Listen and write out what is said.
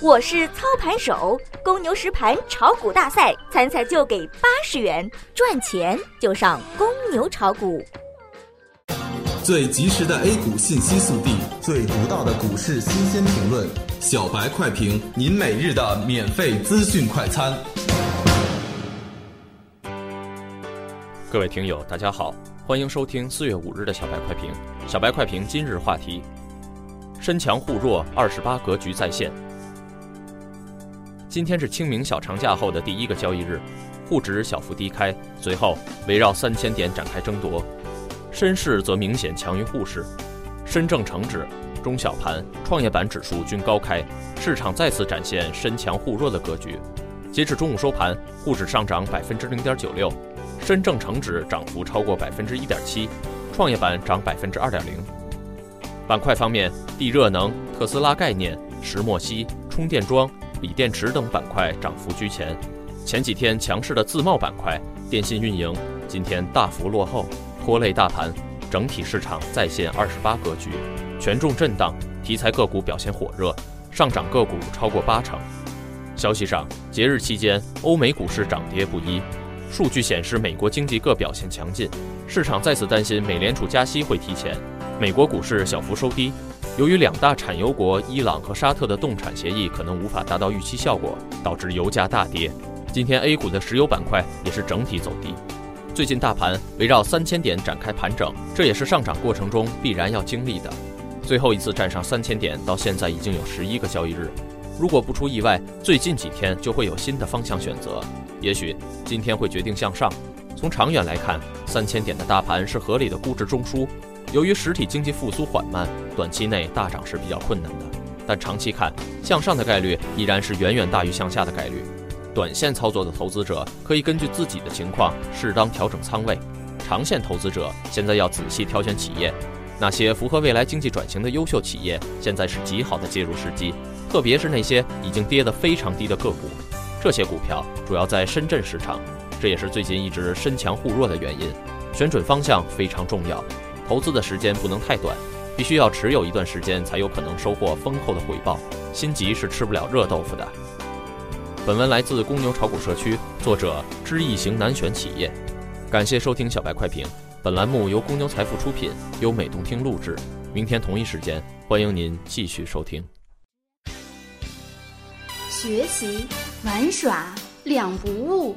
我是操盘手，公牛实盘炒股大赛参赛就给八十元，赚钱就上公牛炒股。最及时的 A 股信息速递，最独到的股市新鲜评论，小白快评，您每日的免费资讯快餐。各位听友，大家好，欢迎收听四月五日的小白快评。小白快评今日话题：身强护弱，二十八格局再现。今天是清明小长假后的第一个交易日，沪指小幅低开，随后围绕三千点展开争夺，深市则明显强于沪市，深证成指、中小盘、创业板指数均高开，市场再次展现深强沪弱的格局。截至中午收盘，沪指上涨百分之零点九六，深证成指涨幅超过百分之一点七，创业板涨百分之二点零。板块方面，地热能、特斯拉概念、石墨烯、充电桩。锂电池等板块涨幅居前，前几天强势的自贸板块、电信运营今天大幅落后，拖累大盘，整体市场再现二十八格局，权重震荡，题材个股表现火热，上涨个股超过八成。消息上，节日期间欧美股市涨跌不一，数据显示美国经济各表现强劲，市场再次担心美联储加息会提前，美国股市小幅收低。由于两大产油国伊朗和沙特的冻产协议可能无法达到预期效果，导致油价大跌。今天 A 股的石油板块也是整体走低。最近大盘围绕三千点展开盘整，这也是上涨过程中必然要经历的。最后一次站上三千点到现在已经有十一个交易日，如果不出意外，最近几天就会有新的方向选择。也许今天会决定向上。从长远来看，三千点的大盘是合理的估值中枢。由于实体经济复苏缓慢，短期内大涨是比较困难的。但长期看，向上的概率依然是远远大于向下的概率。短线操作的投资者可以根据自己的情况适当调整仓位，长线投资者现在要仔细挑选企业，那些符合未来经济转型的优秀企业，现在是极好的介入时机。特别是那些已经跌得非常低的个股，这些股票主要在深圳市场，这也是最近一直身强互弱的原因。选准方向非常重要。投资的时间不能太短，必须要持有一段时间，才有可能收获丰厚的回报。心急是吃不了热豆腐的。本文来自公牛炒股社区，作者知易行难选企业。感谢收听小白快评，本栏目由公牛财富出品，由美动听录制。明天同一时间，欢迎您继续收听。学习玩耍两不误。